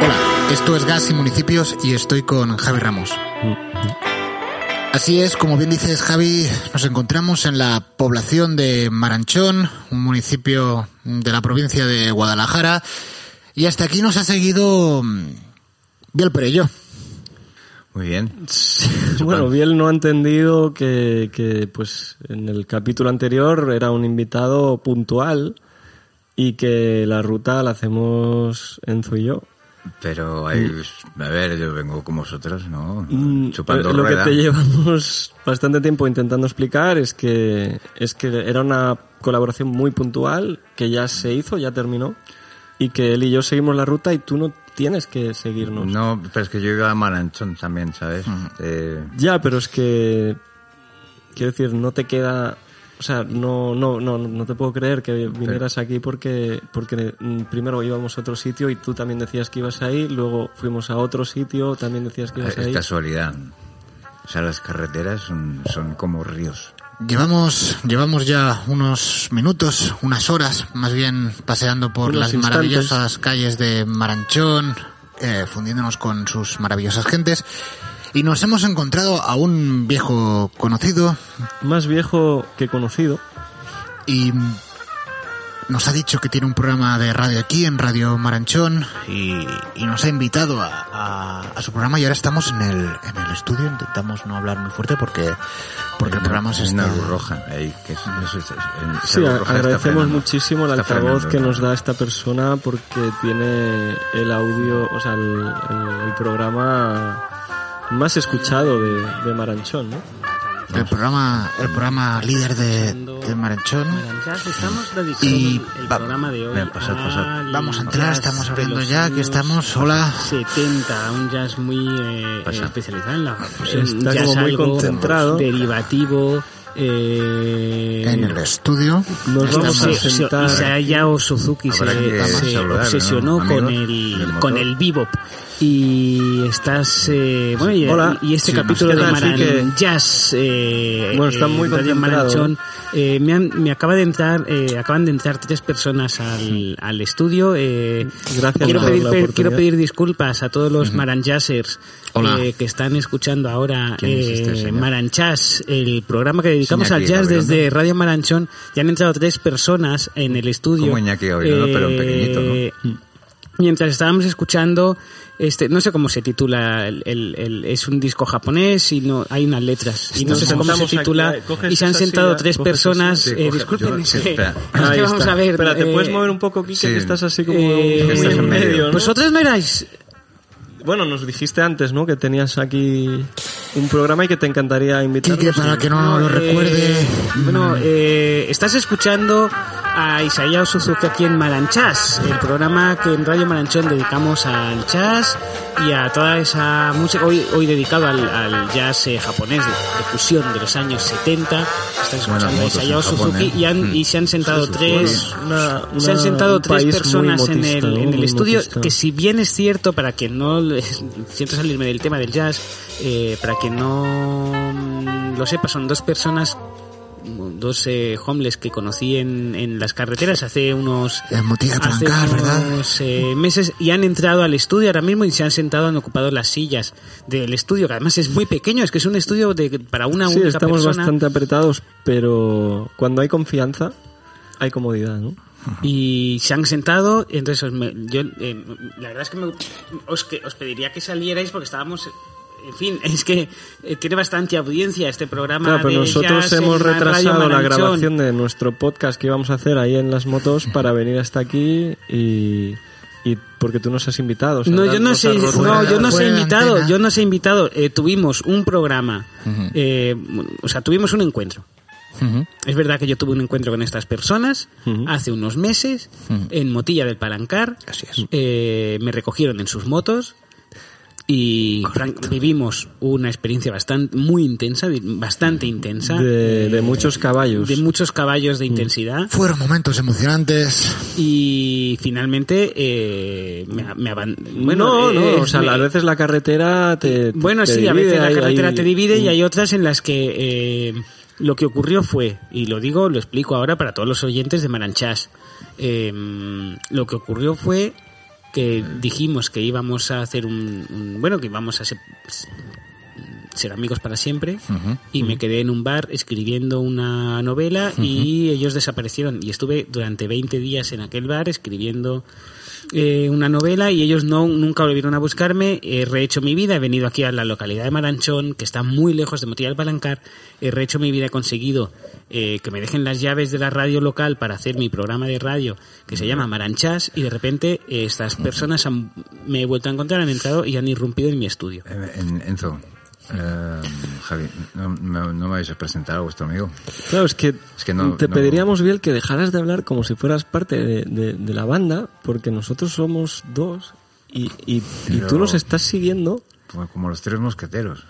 Hola, esto es Gas y Municipios y estoy con Javi Ramos. Así es, como bien dices Javi, nos encontramos en la población de Maranchón, un municipio de la provincia de Guadalajara, y hasta aquí nos ha seguido mm, Biel Perello. Muy bien. Bueno, Biel no ha entendido que, que, pues, en el capítulo anterior era un invitado puntual y que la ruta la hacemos Enzo y yo. Pero hay, a ver, yo vengo con vosotros, ¿no? Mm, Chupando Lo rueda. que te llevamos bastante tiempo intentando explicar es que, es que era una colaboración muy puntual que ya se hizo, ya terminó y que él y yo seguimos la ruta y tú no tienes que seguirnos. No, pero es que yo iba a Maranchón también, ¿sabes? Eh, Ya, pero es que quiero decir, no te queda, o sea, no no no no te puedo creer que vinieras aquí porque porque mm, primero íbamos a otro sitio y tú también decías que ibas ahí, luego fuimos a otro sitio, también decías que ibas es ahí. casualidad. O sea, las carreteras son, son como ríos. Llevamos, llevamos ya unos minutos, unas horas, más bien paseando por Unos las instantes. maravillosas calles de Maranchón, eh, fundiéndonos con sus maravillosas gentes, y nos hemos encontrado a un viejo conocido Más viejo que conocido. y nos ha dicho que tiene un programa de radio aquí en Radio Maranchón y, y nos ha invitado a, a- a su programa y ahora estamos en el, en el estudio, intentamos no hablar muy fuerte porque, porque el programa es una está... luz roja. Ahí, que es, eso es- esa Sí, roja agradecemos muchísimo el altavoz frenando, que ¿no? nos da esta persona porque tiene el audio, o sea, el, el- el programa más escuchado de, de Maranchón, ¿no? El programa, el programa líder de, de Maranchón. Y el programa de hoy Venga, pasad, pasad. Vamos a entrar, estamos abriendo ya, aquí años estamos, hola. 70, un jazz muy eh, especializado en la fusión, un Está jazz como muy algo concentrado. derivativo, eh, En el estudio. Nos vamos a sentar. Isayao Suzuki se, que se obsesionó ¿no? con el con el bebop y estás eh, bueno y, Hola. y este Sí, capítulo de Maran que- Jazz eh, Bueno, están muy en Radio concentrados. Maranchón, eh, me, han- me acaba de entrar eh, acaban de entrar tres personas al, al estudio eh, Gracias quiero por pedir, la pe- quiero pedir disculpas a todos los Hola. eh, que están escuchando ahora ¿Quién es este eh? Maranchás, el programa que dedicamos al jazz desde Radio Maranchón. Ya han entrado tres personas en el estudio. Como Iñaki pero en pequeñito, ¿no? Mientras estábamos escuchando, este, no sé cómo se titula, el, el- el- es un disco japonés y no hay unas letras y no sé cómo se aquí, titula coges y se han sentado silla, tres personas. sí, eh, disculpen, yo- sí, espera. es que vamos está. a ver. Espera, ¿te eh, puedes mover un poco, Kike? sí. Que estás así como eh, estás en medio. ¿no? Vosotros no erais Bueno, nos dijiste antes, ¿no? Que tenías aquí un programa y que te encantaría invitarnos. Quique, para que no lo eh, recuerde. Bueno, eh, estás escuchando a Isayao Suzuki aquí en Maranchás, el programa que en Radio Maranchón dedicamos al jazz y a toda esa música, hoy, hoy dedicado al, al jazz eh, japonés de, de fusión de los años 70. Estás Buenas escuchando a Japón, Suzuki ¿eh? y, han- y se han sentado tres... Una- Se han sentado tres personas en el, estudio, que si bien es cierto, para que no siento salirme del tema del jazz, eh, para que no mm, lo sepa, son dos personas, dos eh, homeless que conocí en, en las carreteras hace unos hace unos eh, meses y han entrado al estudio ahora mismo y se han sentado, han ocupado las sillas del estudio, que además es muy pequeño, es que es un estudio de, para una Sí, única estamos persona. bastante apretados, pero cuando hay confianza, hay comodidad, ¿no? y se han sentado entonces os me- yo eh, la verdad es que, me, os que os pediría que salierais porque estábamos en fin es que eh, tiene bastante audiencia este programa Claro, pero de nosotros jazz hemos retrasado la grabación de nuestro podcast que íbamos a hacer ahí en las motos para venir hasta aquí y, y porque tú nos has invitado. o sea, No, yo no sé, no, yo no de invitado, antena. yo no sé invitado. Eh, tuvimos un programa, eh, o sea, tuvimos un encuentro. Ujú. Es verdad que yo tuve un encuentro con estas personas Ujú. hace unos meses en Motilla del Palancar. Así es. Eh, me recogieron en sus motos y vivimos una experiencia bastante muy intensa, bastante intensa, de, de muchos caballos. de muchos caballos de intensidad Fueron momentos emocionantes. y finalmente eh, me, me bueno, no, no, eh, o sea, me- a veces la carretera te. te- bueno, te sí, a veces la hay- carretera hay- te divide y hay otras en las que eh, lo que ocurrió fue, y lo digo, lo explico ahora para todos los oyentes de Maranchás, eh, lo que ocurrió fue que dijimos que íbamos a hacer un, un- bueno, que íbamos a ser, ser amigos para siempre y me quedé en un bar escribiendo una novela y ellos desaparecieron y estuve durante 20 días en aquel bar escribiendo eh, una novela y ellos no nunca volvieron a buscarme. He rehecho mi vida, he venido aquí a la localidad de Maranchón, que está muy lejos de Motilla del Palancar. He rehecho mi vida, he conseguido eh, que me dejen las llaves de la radio local para hacer mi programa de radio que se llama Maranchás y de repente eh, estas personas han- me he vuelto a encontrar, han entrado y han irrumpido en mi estudio. Eh, en- Enzo, eh, Javi, no, no- no me vais a presentar a vuestro amigo. Claro, es que, Es que no- te no- pediríamos, Biel, que dejaras de hablar como si fueras parte de, de- de la banda, porque nosotros somos dos y, y, tú nos estás siguiendo. Como los tres mosqueteros.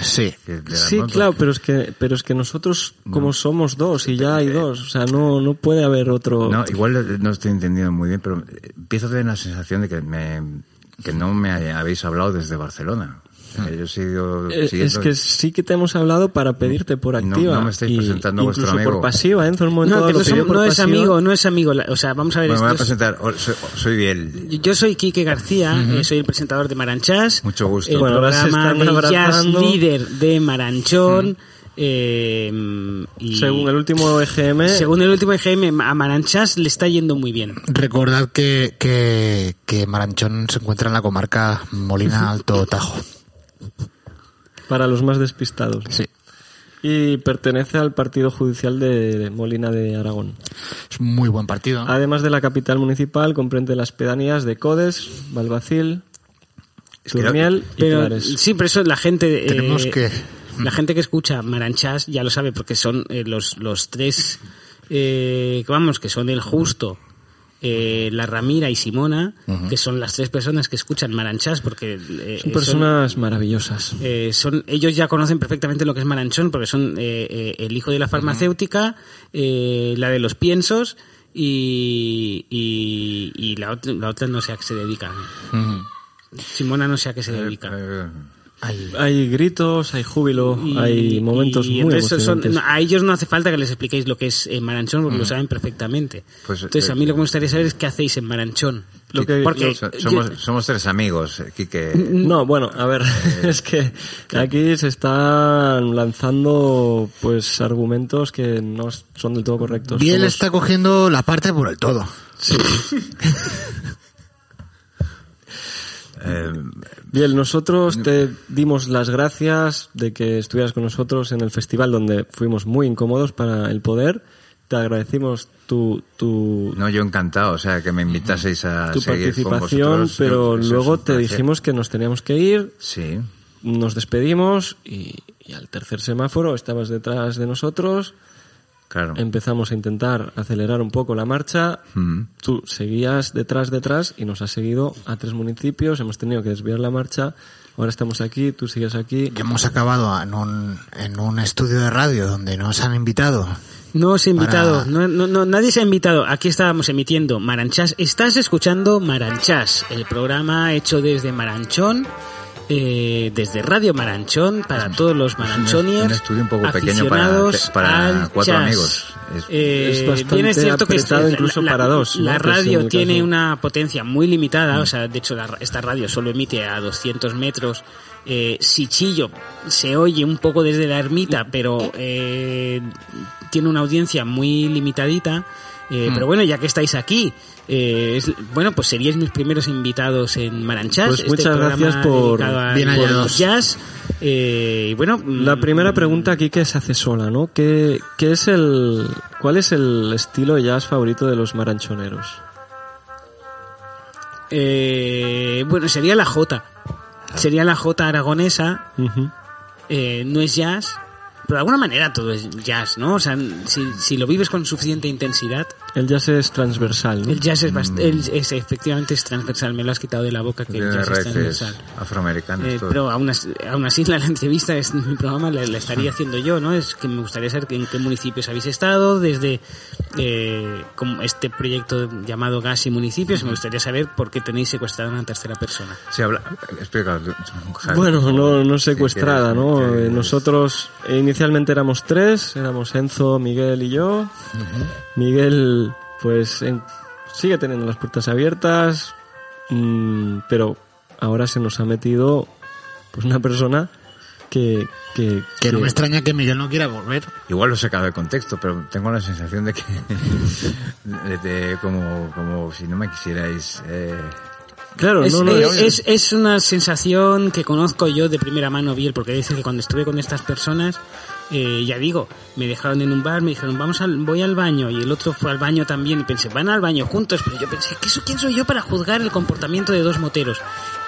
Sí. Sí, claro, pero es que, pero es que nosotros, como somos dos y ya hay dos, o sea, no, no puede haber otro. No, igual no estoy entendiendo muy bien, pero eh, empiezo a tener la sensación de que, me, que no me habéis hablado desde Barcelona. Yo sigo Eh, es que sí que te hemos hablado para pedirte por activa. no me estáis y presentando a vuestro incluso amigo. por pasiva, en un momento No, que es amigo, no es amigo. O sea, vamos a ver. Bueno, me voy a presentar. Hola, Soy, soy Biel. Yo soy Quique García, eh, soy el presentador de Maranchás. Mucho gusto. El Bueno, programa de jazz líder de Maranchón. eh, y Según el último EGM, según el último EGM, a Maranchás le está yendo muy bien. Recordad que, que, que Maranchón se encuentra en la comarca Molina Alto Tajo. Para los más despistados. Sí. Y pertenece al partido judicial de Molina de Aragón. Es un muy buen partido. Además de la capital municipal, comprende las pedanías de Codes, Balbacil, Turmiel y Pero Clares. sí, pero eso la gente. eh, Tenemos que- La gente que escucha Maranchás ya lo sabe porque son eh, los, los tres. eh, que vamos, que son el Justo. Eh, la Ramira y Simona, que son las tres personas que escuchan Maranchás, porque eh, Son personas maravillosas. Eh, son ellos ya conocen perfectamente lo que es Maranchón porque son eh, eh, el hijo de la farmacéutica, eh, la de los piensos y, y, y la, otra, la otra no sé a qué se dedica. Simona no sé a qué se dedica. Eh. Hay gritos, hay júbilo, Y- hay momentos y muy entonces son- emocionantes. no, a ellos no hace falta que les expliquéis lo que es eh, Maranchón porque lo saben perfectamente. Pues, entonces eh, a mí lo que me gustaría saber es qué hacéis en Maranchón. Lo que- porque so- yo- somos, tres amigos, eh, Quique. No, bueno, a ver, es que aquí se están lanzando pues argumentos que no son del todo correctos. Biel Somos- está cogiendo la parte por el todo. Eh, Bien, nosotros te dimos las gracias de que estuvieras con nosotros en el festival donde fuimos muy incómodos para el poder. Te agradecimos tu, tu, no, yo encantado, o sea, que me invitaseis a tu seguir con participación, vosotros. pero Yo- luego te dijimos que nos teníamos que ir, Sí. nos despedimos y, y al tercer semáforo estabas detrás de nosotros. Claro. Empezamos a intentar acelerar un poco la marcha. Mm. Tú seguías detrás, detrás y nos has seguido a tres municipios. Hemos tenido que desviar la marcha. Ahora estamos aquí, tú sigues aquí. Y hemos acabado en un, en un estudio de radio donde nos han invitado. No os he invitado, Para- no, no, no, nadie se ha invitado. Aquí estábamos emitiendo Maranchás. Estás escuchando Maranchás, el programa hecho desde Maranchón, eh, desde Radio Maranchón, para todos los maranchoniers. un estudio un poco pequeño para- aficionados para cuatro jazz. amigos. Es- Eh, Es bastante bien es cierto que apretado es- incluso la, para dos. La radio tiene caso. Mm. una potencia muy limitada, o sea, de hecho la- esta radio solo emite a 200 metros. Eh, si chillo se oye un poco desde la ermita, pero eh, tiene una audiencia muy limitadita. Mm. Eh, Pero bueno, ya que estáis aquí, eh, es- bueno, pues seríais mis primeros invitados en Maranchás. Pues este muchas programa gracias por- al- Bien por jazz. Eh, y bueno, La mm, primera pregunta aquí que se hace sola, ¿no? ¿Qué, qué es el, ¿Cuál es el estilo de jazz favorito de los maranchoneros? Eh, bueno, sería la J. Sería la J aragonesa. Eh, no es jazz. Pero de alguna manera todo es jazz, ¿no? O sea, si, si lo vives con suficiente intensidad, El jazz es transversal, ¿no? el jazz es, bast- el- es efectivamente es transversal. Me lo has quitado de la boca que el jazz es transversal. afroamericanas. Eh, todo. pero aún así, aún así la, la entrevista es mi programa la, la estaría haciendo yo, ¿no? Es que me gustaría saber en qué municipios habéis estado, desde eh, como este proyecto llamado Gas y Municipios, me gustaría saber por qué tenéis secuestrada a una tercera persona. Sí, habla, explica. Bueno, no, no secuestrada, ¿Qué ¿no? Eh? Nosotros eh, inicialmente éramos tres, éramos Enzo, Miguel y yo. Miguel, pues, en- sigue teniendo las puertas abiertas, mm, pero ahora se nos ha metido, pues, una persona que... Que, Que no me extraña que Miguel no quiera volver. Igual lo he sacado de contexto, pero tengo la sensación de que. de, de como, como si no me quisierais. Eh, Claro, Es, no, no, es, es- una sensación que conozco yo de primera mano, Biel, porque dice que cuando estuve con estas personas, eh, ya digo, me dejaron en un bar, me dijeron, vamos al, voy al baño, y el otro fue al baño también, y pensé, van al baño juntos, pero yo pensé, ¿qué, ¿quién soy yo para juzgar el comportamiento de dos moteros?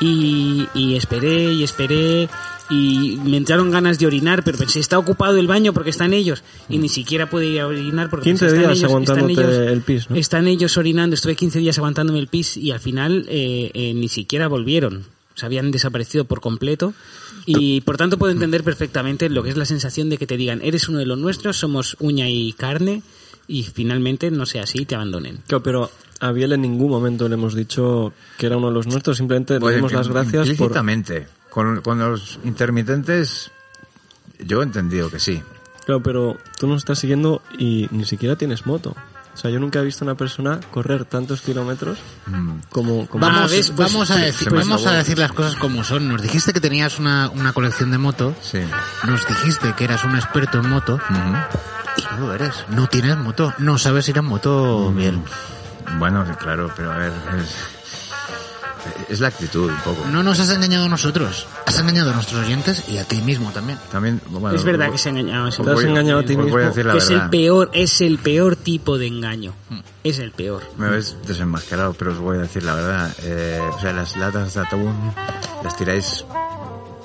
Y, y esperé, y esperé, y me entraron ganas de orinar, pero pensé, está ocupado el baño porque están ellos, y ni siquiera pude ir a orinar porque 15 pensé, están días ellos- están ellos- el pis, ¿no? están ellos orinando, estuve 15 días aguantándome el pis y al final eh, eh, ni siquiera volvieron. Se habían desaparecido por completo y por tanto puedo entender perfectamente lo que es la sensación de que te digan, eres uno de los nuestros, somos uña y carne y finalmente no sea así, te abandonen. Claro, pero a Biel en ningún momento le hemos dicho que era uno de los nuestros, simplemente le Oye, damos las gracias por... implícitamente. Con, con los intermitentes, yo he entendido que sí. Claro, pero tú nos estás siguiendo y ni siquiera tienes moto. O sea, yo nunca he visto a una persona correr tantos kilómetros Mm. como... como Vamos, ¿ves? Pues- vamos, a, decir, vamos a decir las cosas como son. Nos dijiste que tenías una, una colección de moto. Sí. Nos dijiste que eras un experto en moto. Ujú. Y no lo eres. No tienes moto. No sabes ir en moto bien. Bueno, claro, pero a ver. Es, es la actitud un poco. No nos has engañado a nosotros. Has engañado a nuestros oyentes y a ti mismo también. También, bueno, es verdad voy- que se ha engañado. Te has engañado a ti voy- Voy a mismo. decir la que es el verdad. peor, es el peor tipo de engaño. Es el peor. Me ves desenmascarado, pero os voy a decir la verdad. Eh, o sea, las latas de atún las tiráis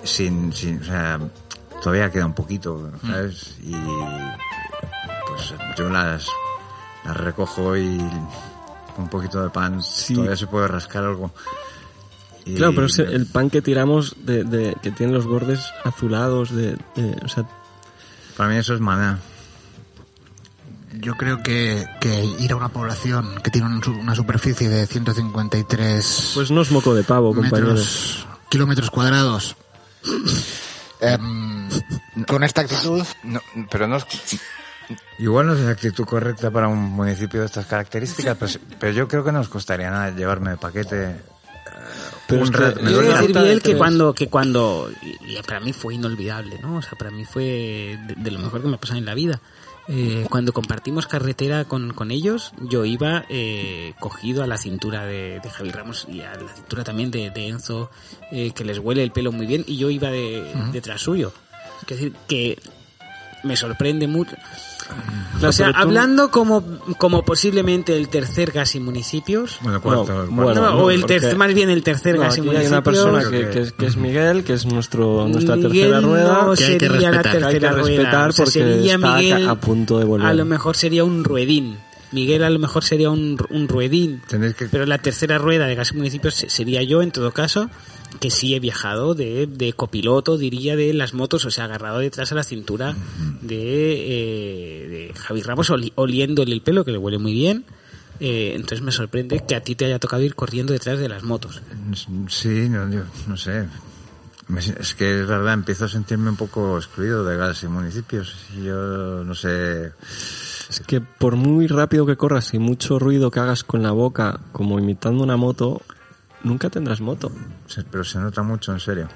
sin, sin, o sea, todavía queda un poquito, ¿sabes? Y pues yo las, las recojo y con un poquito de pan Sí. todavía se puede rascar algo. Y- Claro, pero es el pan que tiramos de, de- que tiene los bordes azulados, de, de- o sea, Para mí eso es maná. Yo creo que, que ir a una población que tiene una superficie de 153 pues no es moco de pavo, compañeros. metros, kilómetros cuadrados, em, con esta actitud, No, pero no es... Igual no es la actitud correcta para un municipio de estas características, pero, pero yo creo que no os costaría nada llevarme de paquete. Pero un rato. Me Yo voy a decir que cuando, que cuando, y, para mí fue inolvidable, ¿no? O sea, para mí fue de, de lo mejor que me ha pasado en la vida. Eh, cuando compartimos carretera con, con ellos, yo iba eh, cogido a la cintura de, de Javi Ramos y a la cintura también de, de Enzo, eh, que les huele el pelo muy bien, y yo iba de, detrás suyo. Es decir, que me sorprende mucho. Claro, o sea, tú- hablando como, como posiblemente el tercer gas y municipios, Bueno, cuarto, No, bueno, no, o el porque- más bien el tercer No, gas y aquí hay municipios. una persona que, que- es, que es Miguel, que es nuestro, nuestra Miguel tercera rueda. no que hay que sería la respetar. tercera Hay que rueda. respetar O sea, porque sería está Miguel, a punto de volver. A lo mejor sería un ruedín. Miguel a lo mejor sería un, un ruedín. Que- Pero la tercera rueda de Gas y Municipios se- sería yo, en todo caso, que sí he viajado de, de copiloto, diría, de las motos, o sea, agarrado detrás a la cintura de, eh, de Javi Ramos oli- oliéndole el pelo, que le huele muy bien. Eh, entonces me sorprende que a ti te haya tocado ir corriendo detrás de las motos. Sí, no, yo no sé. Es que es verdad, empiezo a sentirme un poco excluido de gas y municipios. Yo no sé. Es que por muy rápido que corras y mucho ruido que hagas con la boca, como imitando una moto, nunca tendrás moto. se- Pero se nota mucho, en serio.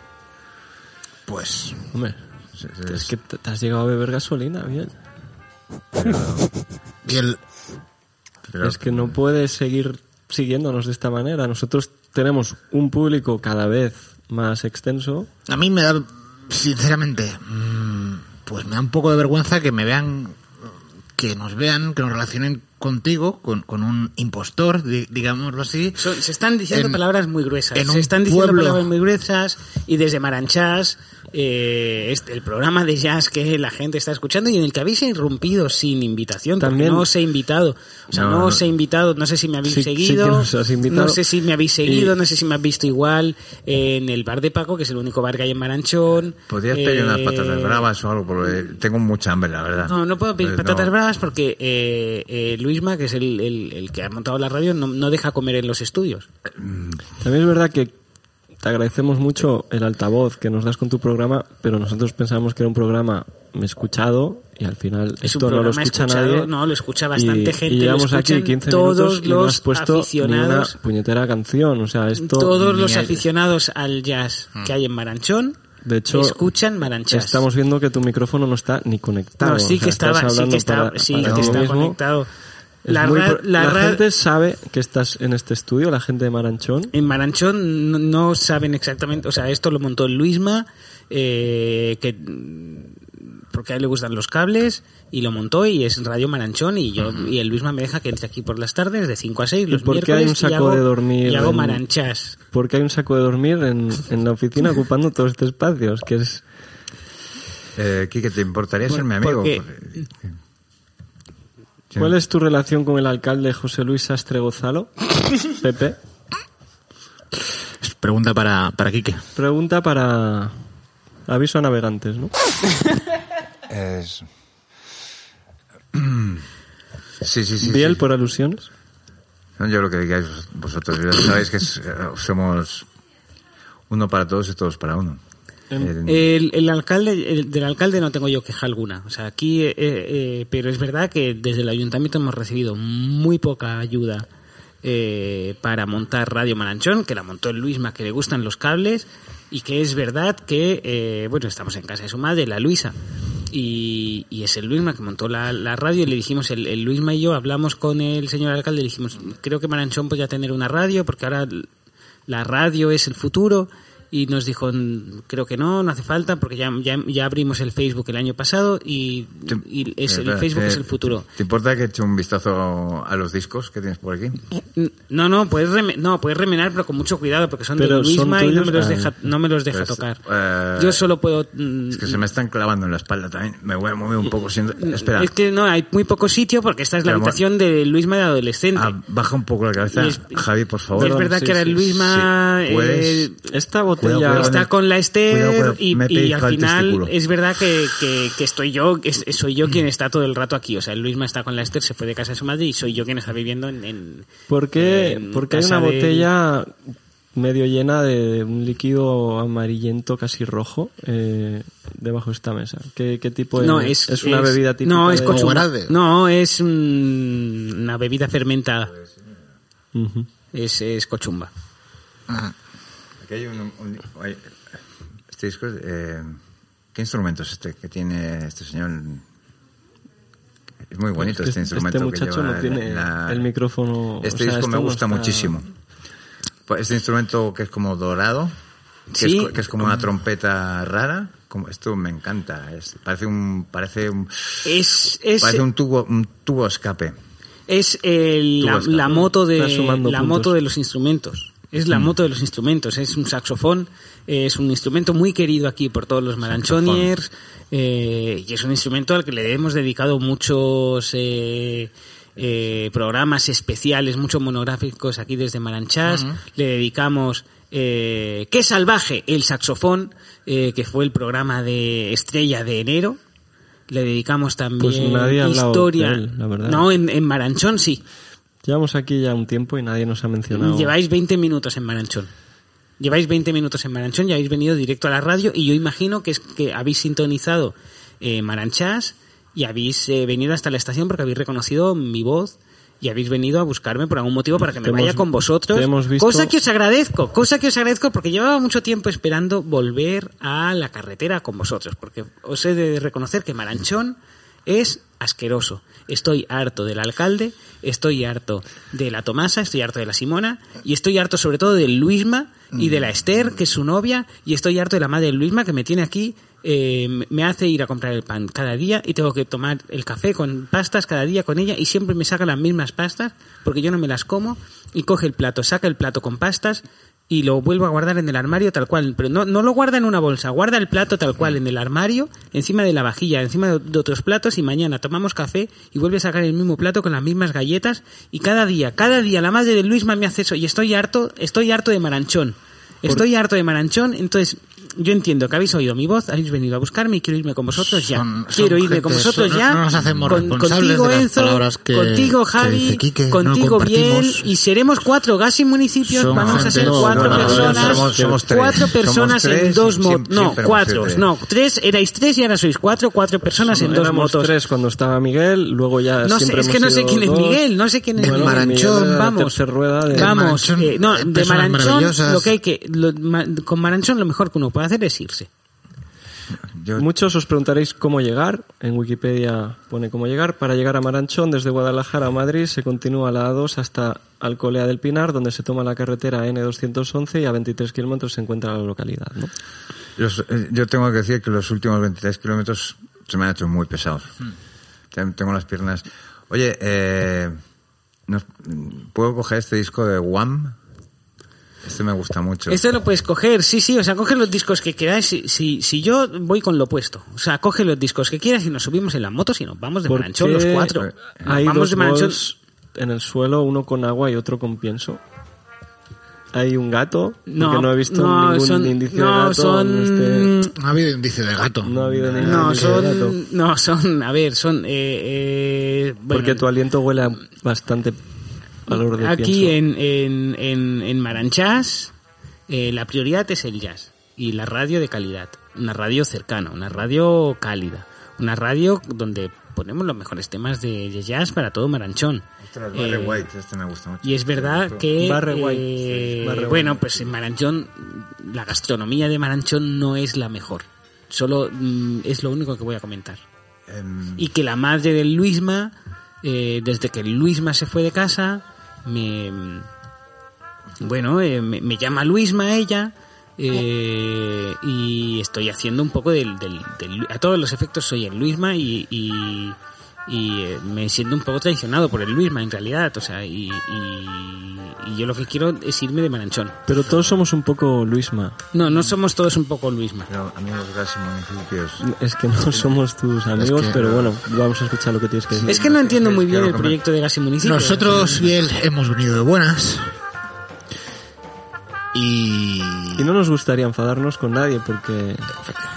pues Hombre, Se- se- es que te te has llegado a beber gasolina, bien. y el, pero- Es que no puedes seguir siguiéndonos de esta manera. Nosotros tenemos un público cada vez más extenso. a mí me da, sinceramente, mm, pues me da un poco de vergüenza que me vean, que nos vean, que nos relacionen contigo, con, con un impostor, di- digámoslo así. Se están diciendo En- palabras muy gruesas. en Se están diciendo pueblo- palabras muy gruesas y desde Maranchás, eh, este, el programa de jazz que la gente está escuchando y en el que habéis irrumpido sin invitación. También- no os he invitado. O sea, no, No, os he invitado. No sé si me habéis Sí- sí que seguido. nos has invitado. No sé si me habéis seguido. Y- No sé si me has visto igual en el bar de Paco, que es el único bar que hay en Maranchón. Podrías pedir unas Eh, patatas bravas o algo, porque tengo mucha hambre, la verdad. no, no puedo pedir Pues patatas no. bravas porque eh, eh, Luisma, que es el, el- el que ha montado la radio, no, no deja comer en los estudios. También es verdad que te agradecemos mucho el altavoz que nos das con tu programa, pero nosotros pensábamos que era un programa escuchado y al final Es un esto no lo escucha nadie. no, lo escucha bastante y, gente, Y lo llevamos aquí escuchan 15 todos minutos y no los has puesto ni una aficionados. puñetera canción. O sea, esto... Todos los el- aficionados al jazz que hay en Maranchón De hecho, escuchan Maranchás. Estamos viendo que tu micrófono no está ni conectado. no, sí O sea, que estaba, sí que estaba, para- sí para que está mismo. conectado. La, muy ra- la la ra- gente sabe que estás en este estudio, la gente de Maranchón. en Maranchón no, no saben exactamente, o sea, esto lo montó el Luisma, eh, que porque a él le gustan los cables y lo montó y es Radio Maranchón y yo y el Luisma me deja que entre aquí por las tardes de 5 a 6 los por qué hay miércoles un y saco hago, de dormir y hago en- Maranchás. Porque hay un saco de dormir en, en la oficina ocupando todo este espacio. Es que es... Eh, Quique, ¿te importaría ser Bueno, mi amigo? porque- Sí. ¿Cuál es tu relación con el alcalde José Luis Sastre Gozalo? Pepe. Pregunta para, para Quique. Pregunta para... Aviso a navegantes, ¿no? Es... Sí, sí, sí. Biel sí. por alusiones. Yo lo que digáis vosotros. Ya sabéis que es, eh, somos uno para todos y todos para uno. Eh, El, el alcalde, el- del alcalde no tengo yo queja alguna. O sea, aquí, eh, eh, pero es verdad que desde el ayuntamiento hemos recibido muy poca ayuda eh, para montar Radio Maranchón, que la montó el Luisma, que le gustan los cables, y que es verdad que, eh, bueno, estamos en casa de su madre, la Luisa, y, y es el Luisma que montó la, la radio, y le dijimos, el, el Luisma y yo hablamos con el señor alcalde, le dijimos, creo que Maranchón podría tener una radio, porque ahora la radio es el futuro y nos dijo "Mm, creo que no no hace falta porque ya, ya, ya abrimos el Facebook el año pasado y, y es el Facebook eh, es el futuro ¿Te importa que eche un vistazo a los discos que tienes por aquí? no no puedes reme- no puedes remenar pero con mucho cuidado porque son Pero de Luisma y no me los ah, deja no me los deja Pues, tocar eh, yo solo puedo Es que se me están clavando en la espalda también. Me voy a mover un poco. Siendo... Espera. es que no hay muy poco sitio porque esta es la Pero, habitación de Luisma de adolescente Ah, baja un poco la cabeza. Es- Javi, por favor. es verdad sí, que era sí, Luisma eh, Esta botella... Cuidado, cuidado. está con la Esther Cuidado, cuidado, y, al final testículo. es verdad que, que, que estoy yo, que soy yo quien está todo el rato aquí. O sea, Luisma está con la Esther, se fue de casa de su madre y soy yo quien está viviendo en... en- ¿Por qué, en porque hay casa una de- botella medio llena de un líquido amarillento casi rojo eh, debajo de esta mesa? ¿Qué, qué tipo de...? No, es, una es- bebida típica No, es de-. No, es una bebida fermentada. Es, es cochumba. Ah, Aquí hay un, un- hay- este disco, eh, ¿qué instrumento es este que tiene este señor? Es muy bonito Es que este instrumento. Este que muchacho lleva no tiene la- el micrófono... Este o sea, disco me no gusta está- muchísimo. Pues Este instrumento que es como dorado, que, Sí. es, que es como una trompeta rara. Como, esto me encanta. Es, parece un parece un Es, es, parece un tubo un tubo escape. es el- la, moto de la puntos. moto de los instrumentos es la moto de los instrumentos es un saxofón es un instrumento muy querido aquí por todos los maranchoniers eh, y es un instrumento al que le hemos dedicado muchos eh, eh, programas especiales muchos monográficos aquí desde Maranchás le dedicamos eh, qué salvaje el saxofón eh, que fue el programa de estrella de enero. Le dedicamos también Pues nadie hablado historia. de él, la verdad. no en, en Maranchón sí Llevamos aquí ya un tiempo y nadie nos ha mencionado... Lleváis 20 minutos en Maranchón. Lleváis 20 minutos en Maranchón y habéis venido directo a la radio y yo imagino que es que habéis sintonizado eh, Maranchás y habéis eh, venido hasta la estación porque habéis reconocido mi voz y habéis venido a buscarme por algún motivo para que me Te vaya hemos- con vosotros. hemos visto- Cosa que os agradezco, cosa que os agradezco porque llevaba mucho tiempo esperando volver a la carretera con vosotros porque os he de reconocer que Maranchón es asqueroso. Estoy harto del alcalde, estoy harto de la Tomasa, estoy harto de la Simona y estoy harto sobre todo del Luisma y de la Esther, que es su novia, y estoy harto de la madre de Luisma que me tiene aquí, eh, me- me hace ir a comprar el pan cada día y tengo que tomar el café con pastas cada día con ella y siempre me saca las mismas pastas porque yo no me las como y coge el plato, saca el plato con pastas y lo vuelvo a guardar en el armario tal cual, pero no, no lo guarda en una bolsa, guarda el plato tal cual en el armario, encima de la vajilla, encima de, de otros platos y mañana tomamos café y vuelve a sacar el mismo plato con las mismas galletas y cada día, cada día la madre de Luisma me hace eso y estoy harto, estoy harto de maranchón. Estoy harto de Maranchón, entonces yo entiendo que habéis oído mi voz, habéis venido a buscarme y quiero irme con vosotros ya. Son- son quiero irme con gentes- vosotros ya. no nos hacemos con- responsables contigo de las Enzo, palabras que- contigo que Javi, dice Quique, no contigo Biel y seremos cuatro gas y municipios. Son vamos a gente- ser cuatro no, no, no, personas. somos- somos tres. Cuatro Somos personas en tres, dos motos. No, cuatro. No, tres, erais tres y ahora sois cuatro, cuatro personas en dos motos. tres cuando estaba Miguel, luego ya No sé, es que no sé quién es. Miguel, no sé quién es Maranchón, vamos. tercera rueda de- Vamos, eh, no, de Maranchón lo que hay que, lo- ma- con Maranchón lo mejor que uno puede hacer es irse. Yo, Muchos os preguntaréis cómo llegar. En Wikipedia pone cómo llegar. Para llegar a Maranchón, desde Guadalajara a Madrid, se continúa la A2 hasta Alcolea del Pinar, donde se toma la carretera N211 y a 23 kilómetros se encuentra la localidad. ¿no? los- eh, yo tengo que decir que los últimos 23 kilómetros se me han hecho muy pesados. Ten- Tengo las piernas. Oye, eh, nos- ¿puedo coger este disco de Wham? Este me gusta mucho. Esto lo puedes coger, sí, sí, o sea, coge los discos que queráis. Si, si, si yo voy con lo opuesto, o sea, coge los discos que quieras y nos subimos en las motos y nos vamos de ¿Por Maranchón los cuatro. Nos Hay vamos dos de Maranchón. bols en el suelo, uno con agua y otro con pienso. Hay un gato, No, no he visto no, ningún son- indicio no, de gato. son- este- No ha habido indicio de gato. No ha habido ningún No, indicio de gato. son, no, son, a ver, son, eh, eh, bueno, Porque tu aliento huele a bastante valor de aquí en, en, en, en Maranchás, eh, la prioridad es el jazz y la radio de calidad, una radio cercana, una radio cálida, una radio donde ponemos los mejores temas de, de jazz para todo Maranchón. Este es Barry Eh, White, este me gusta mucho. Y es verdad que, Barry White, eh, sí, Barry bueno, White. pues en Maranchón, la gastronomía de Maranchón no es la mejor. Solo mm, es lo único que voy a comentar. Em, Y que la madre del Luisma, eh, desde que el Luisma se fue de casa, me, bueno, eh, me, me llama Luisma ella, eh, y estoy haciendo un poco del, del, del- a todos los efectos soy el Luisma y, y, y, eh, me siento un poco traicionado por el Luisma en realidad, o sea, y, y, y yo lo que quiero es irme de Maranchón. Pero todos somos un poco Luisma. No, no somos todos un poco Luisma. pero amigos, gas y municipios. Es que no somos tus amigos, que- pero bueno, vamos a escuchar lo que tienes que decir. Es que no entiendo muy bien el proyecto de Gas y Municipio. Nosotros, Biel, hemos venido de buenas. Y... Y no nos gustaría enfadarnos con nadie porque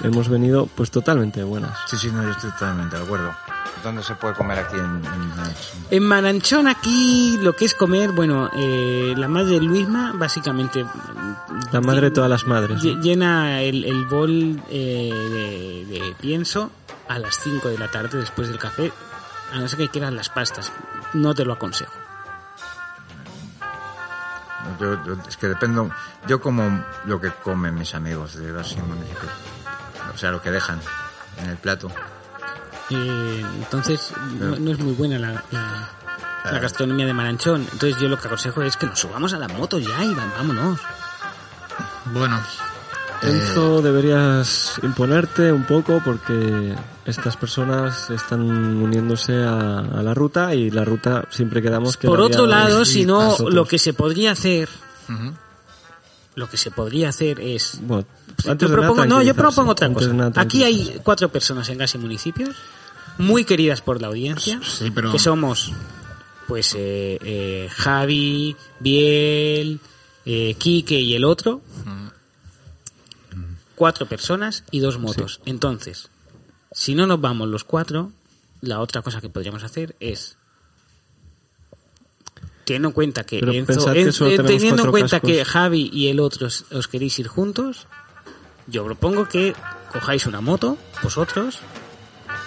hemos venido pues totalmente buenas. Sí, sí, no, yo estoy totalmente de acuerdo. ¿Dónde se puede comer aquí en, en Maranchón? En Maranchón aquí lo que es comer, bueno, eh, la madre de Luisma básicamente La madre de todas las madres. llena el, el bol eh, de, de pienso a las 5 de la tarde después del café, a no ser que quieran las pastas. No te lo aconsejo. Yo, yo- es que dependo. Yo como lo que comen mis amigos de y municipios. O sea, lo que dejan en el plato. Eh, entonces no, no es muy buena la, la- la gastronomía de Maranchón. Entonces yo lo que aconsejo es que nos subamos a la moto ya y vámonos. Bueno, Enzo, deberías imponerte un poco porque estas personas están uniéndose a, a la ruta y la ruta siempre quedamos que Por otro lado, si no, lo que se podría hacer, ujú. lo que se podría hacer es Bueno, Yo nada, propongo- no, yo propongo otra cosa. nada, Aquí hay cuatro personas en Gas y Municipios, muy queridas por la audiencia, Sí, pero- que somos, pues, eh, eh, Javi, Biel, eh, Quique y el otro. Cuatro personas y dos motos. Entonces, si no nos vamos los cuatro, la otra cosa que podríamos hacer es teniendo en cuenta que, Enzo- que en- teniendo en cuenta cascos. que Javi y el otro os, os queréis ir juntos, yo propongo que cojáis una moto, vosotros,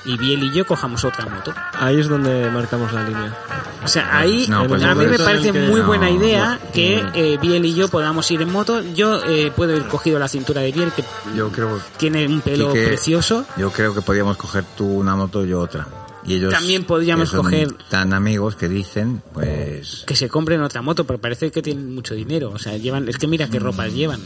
y Biel y yo cojamos otra moto. Ahí es donde marcamos la línea. O sea, ahí No, pues a mí me parece muy no, buena idea no, que eh, Biel y yo podamos ir en moto. Yo eh, puedo ir cogido la cintura de Biel, que Yo creo, tiene un pelo Quique, precioso. yo creo que podíamos coger tú una moto y yo otra. Y ellos También podríamos que son coger- tan amigos que dicen, pues pues... Que se compren otra moto, pero parece que tienen mucho dinero. O sea, llevan, es que mira qué ropas Mm. llevan.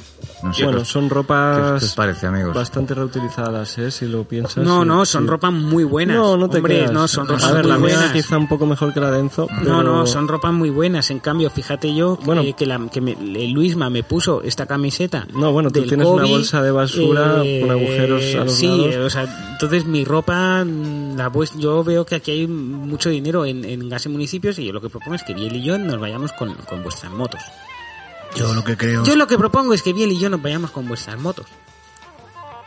No sé, bueno, ¿qué- son ¿qué, ropas qué os parece, amigos? bastante reutilizadas, ¿eh? Si lo piensas. No, sí, no, son sí. ropas muy buenas. No, no te Hombre, creas. no, son ropas A ver, muy la mía buenas. quizá un poco mejor que la de Enzo. No, pero- no, son ropas muy buenas. En cambio, fíjate yo Bueno. que, que, la, que me- el Luisma me puso esta camiseta. No, bueno, tú tienes una bolsa de basura con agujeros a los sí, lados. eh, o sea, entonces mi ropa, la pues, yo veo que aquí hay mucho dinero en, en gas y municipios y yo lo que propongo es que Biel y yo nos vayamos con, con vuestras motos. Yo lo que creo... Yo lo que propongo es que Biel y yo nos vayamos con vuestras motos.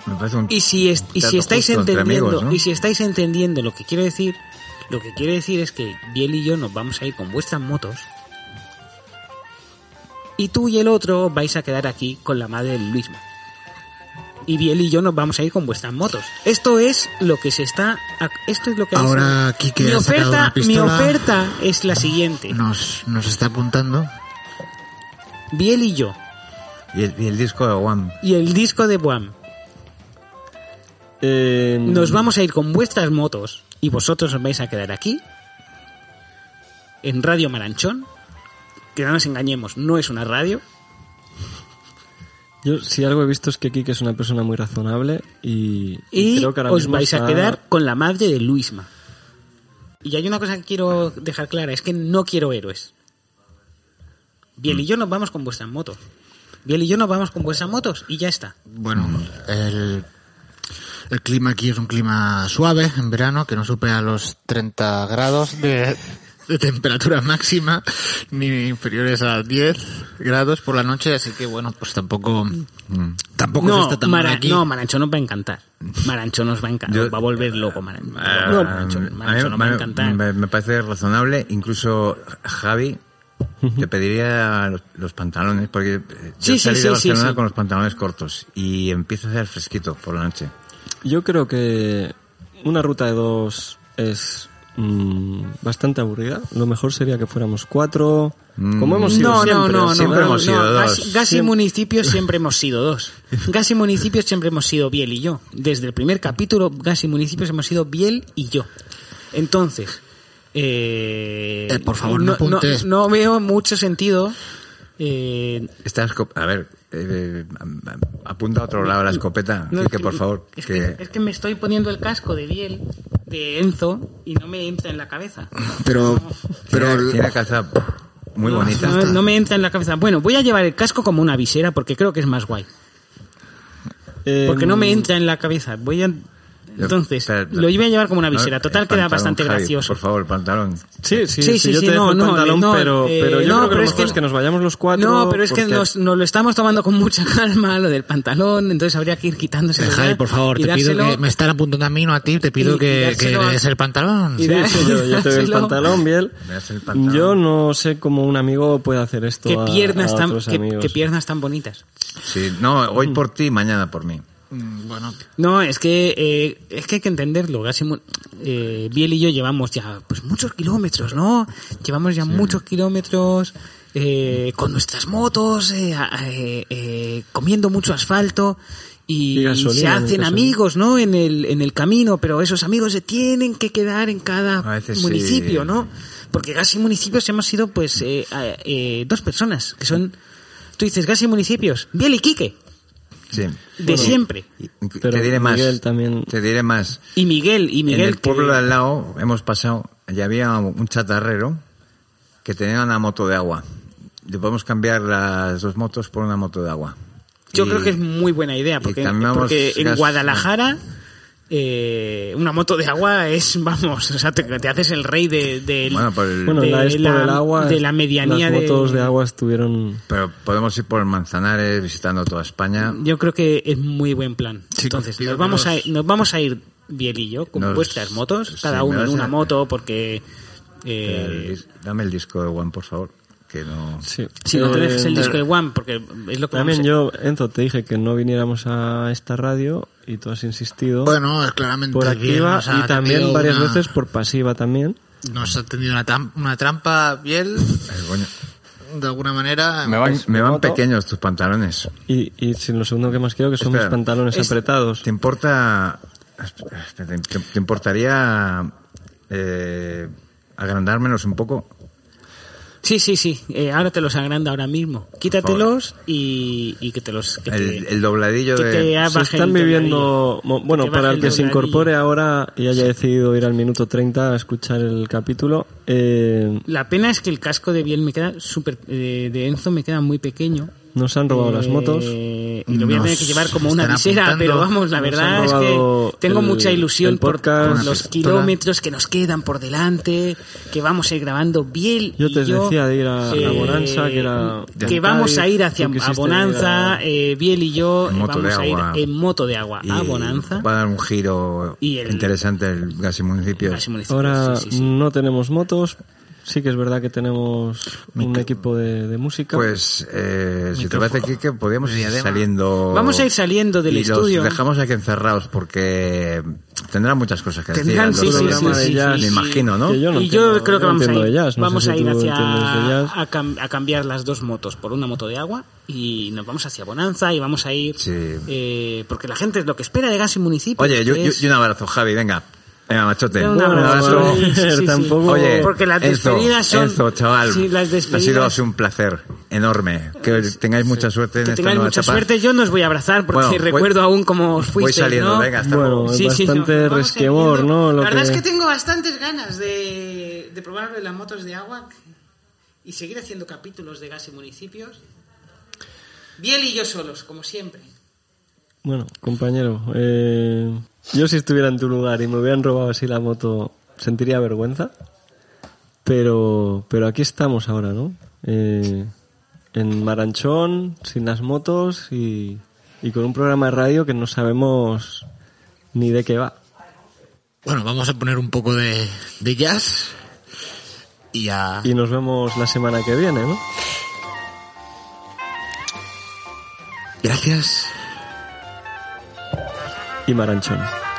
Me parece un Y si, es- y si estáis entendiendo, amigos, ¿no? y si estáis entendiendo lo que quiero decir, lo que quiero decir es que Biel y yo nos vamos a ir con vuestras motos. Y tú y el otro vais a quedar aquí con la madre del Luisma. Y Biel y yo nos vamos a ir con vuestras motos. Esto es lo que se está, esto es lo que Ahora Quique mi oferta, mi oferta es la siguiente. Nos, nos está apuntando. Biel y yo Y el, y el disco de One. y el disco de Buam Eh, Nos vamos a ir con vuestras motos y vosotros os vais a quedar aquí en Radio Maranchón. Que no nos engañemos, no es una radio. Yo, si algo he visto es que Kike es una persona muy razonable y, Y creo que ahora os mismo vais a quedar con la madre de Luisma. Y hay una cosa que quiero dejar clara, es que no quiero héroes. Biel Mm. y yo nos vamos con vuestras motos. Biel y yo nos vamos con vuestras motos y ya está. Bueno, el, el clima aquí es un clima suave en verano, que no supera los 30 grados de, de temperatura máxima, ni inferiores a 10 grados por la noche, así que bueno, pues tampoco, tampoco se No, está tan mal Mara- aquí. no, Maranchón nos va a encantar. Maranchón nos va a encantar. Yo- va a volver loco Maranchón. Ah, mí Maranchón nos va a me- encantar. Me, me parece razonable. Incluso Javi te pediría los, los pantalones porque eh, Sí, yo sí, salí sí, de sí, Barcelona sí. con los pantalones cortos y empieza a hacer fresquito por la noche. Yo creo que una ruta de dos es mm, bastante aburrida. Lo mejor sería que fuéramos cuatro, como hemos sido No, no, siempre. no, no, siempre no, hemos no, sido Gas, dos. Gas y municipios siempre hemos sido dos. Gas y municipios siempre hemos sido Biel y yo. Desde el primer capítulo, Gas y municipios hemos sido Biel y yo. Entonces, eh, Eh, por favor, no no, veo mucho sentido. eh, Esta a ver, eh, am- apunta a otro lado la escopeta. no, Así es que, por favor, es que, que, es que me estoy poniendo el casco de Biel, de Enzo, y no me entra en la cabeza. Pero, pero tiene, tiene calza muy bonita. No, no me entra en la cabeza. Bueno, voy a llevar el casco como una visera porque creo que es más guay. Eh, Porque no me entra en la cabeza. Voy a... Entonces, Espera, lo iba a llevar como una visera. el Total, queda pantalón, bastante Javi, gracioso. Por favor, el pantalón. Sí, sí, Sí, sí, sí, yo sí, te dejo no, el no, pantalón, no, pero, eh, pero yo no, creo que pero lo es mejor que- es que nos vayamos los cuatro. No, pero es que porque- nos, nos lo estamos tomando con mucha calma, lo del pantalón, entonces habría que ir quitándose. Eh, Javi, por favor, te pido que me están apuntando a mí, no a ti, te pido Y- y que, que dárselo le a- des el pantalón. y Sí, sí, yo, yo te doy el pantalón, Biel. El pantalón. Yo no sé cómo un amigo puede hacer esto Qué a- piernas, a tan, otros qué, amigos. qué piernas tan bonitas. Sí, no, hoy por ti, mañana por mí. Mm, Bueno, No, es que eh, es que hay que entenderlo. Eh, Biel y yo llevamos ya pues muchos kilómetros, ¿no? Llevamos ya muchos kilómetros eh, con nuestras motos, eh, eh, eh, comiendo mucho asfalto y, Y gasolina, se hacen amigos, ¿no? En el en el camino, pero esos amigos se tienen que quedar en cada sí. municipio, ¿no? Porque casi municipios hemos sido pues dos personas que son tú dices casi municipios, Biel y Quique, Sí. de siempre. Y- Pero te diré más. Miguel también- Te diré más. Y Miguel, y Miguel en el pueblo que- de al lado hemos pasado, ya había un chatarrero que tenía una moto de agua. Le podemos cambiar las dos motos por una moto de agua. Yo Y- creo que es muy buena idea, porque, en gas- Guadalajara eh, una moto de agua es, vamos, o sea, te, te haces el rey de, del- Bueno, por el- Bueno, de la la- del Agua, de la medianía las motos de- de... agua estuvieron... Pero podemos ir por Manzanares visitando toda España. Yo creo que es muy buen plan. Sí, Entonces, nos vamos, nos- a, nos vamos a ir Biel y yo con Nos- vuestras motos, cada uno en una a- moto, porque... eh, El Dame el disco de One, por favor. Que no. Sí. si no te Eh, dejes el disco de One, porque es lo que También vamos a- yo, Enzo, te dije que no viniéramos a esta radio y tú has insistido bueno, es claramente por activa y también varias una- veces por pasiva también. Nos ha tendido una, una trampa piel, Eh, de alguna manera. Me van, Pues, me van moto. pequeños tus pantalones. Y, y sin lo segundo que más quiero que son mis Espera, pantalones es- apretados. ¿Te importa. espera, ¿Te, te importaría. Eh, agrandármelos un poco? Sí, Sí, sí. Eh, ahora te los agranda ahora mismo. Quítatelos y, y que te los... Que El, te, el dobladillo que de... te Se están viviendo, bueno, para el que se incorpore ahora y haya decidido ir al minuto 30 a escuchar el capítulo, eh, La pena es que el casco de Biel me queda súper... eh, de Enzo me queda muy pequeño. Nos han robado las motos. Eh, y lo voy a tener que llevar como una visera, apuntando. pero vamos, la verdad es que tengo el- mucha ilusión por, podcast. por los kilómetros que nos quedan por delante, que vamos a ir grabando Biel Yo y te yo, decía de ir a- a eh, Bonanza, que era que vamos a ir hacia a Bonanza, a- eh, Biel y yo eh, vamos a ir en moto de agua y a Bonanza. Va a dar un giro Y el- interesante el gas y municipios. Casi municipio, Ahora sí, sí, sí. no tenemos motos, sí que es verdad que tenemos un equipo de, de música. Pues, eh, si te parece, Kike, podríamos ir saliendo... Vamos a ir saliendo del y estudio. los dejamos aquí encerrados porque tendrán muchas cosas que decir. Tendrán, sí, sí, sí, jazz. sí, Me imagino, ¿no? Que yo no y yo entiendo- creo que vamos a ir, de jazz, no vamos a ir hacia de a, cam- a cambiar las dos motos por una moto de agua y nos vamos hacia Bonanza y vamos a ir Sí. eh, porque la gente es lo que espera de gas y municipio. Oye, yo, que yo- un abrazo, Javi, venga. Venga, machote. Un Un abrazo. abrazo. Sí, sí, sí. Tampoco- Oye, porque las Enzo, despedidas son Enzo, chaval, Sí, las ha sido un placer enorme. Que tengáis mucha suerte en que esta tengáis nueva mucha etapa. suerte. Yo no os voy a abrazar porque Bueno, voy- recuerdo aún cómo os Voy fuisteis, saliendo, ¿no? venga, hasta Bueno, luego. es bastante resquemor, saliendo. ¿no? Lo la verdad que- es que tengo bastantes ganas de, de probar las motos de agua y seguir haciendo capítulos de gas y municipios. Biel y yo solos, como siempre. Bueno, compañero, eh, yo si estuviera en tu lugar y me hubieran robado así la moto, sentiría vergüenza. Pero, pero aquí estamos ahora, ¿no? Eh, en Maranchón, sin las motos y, y con un programa de radio que no sabemos ni de qué va. Bueno, vamos a poner un poco de, de jazz y a... Y nos vemos la semana que viene, ¿no? Gracias. Y Maranchón.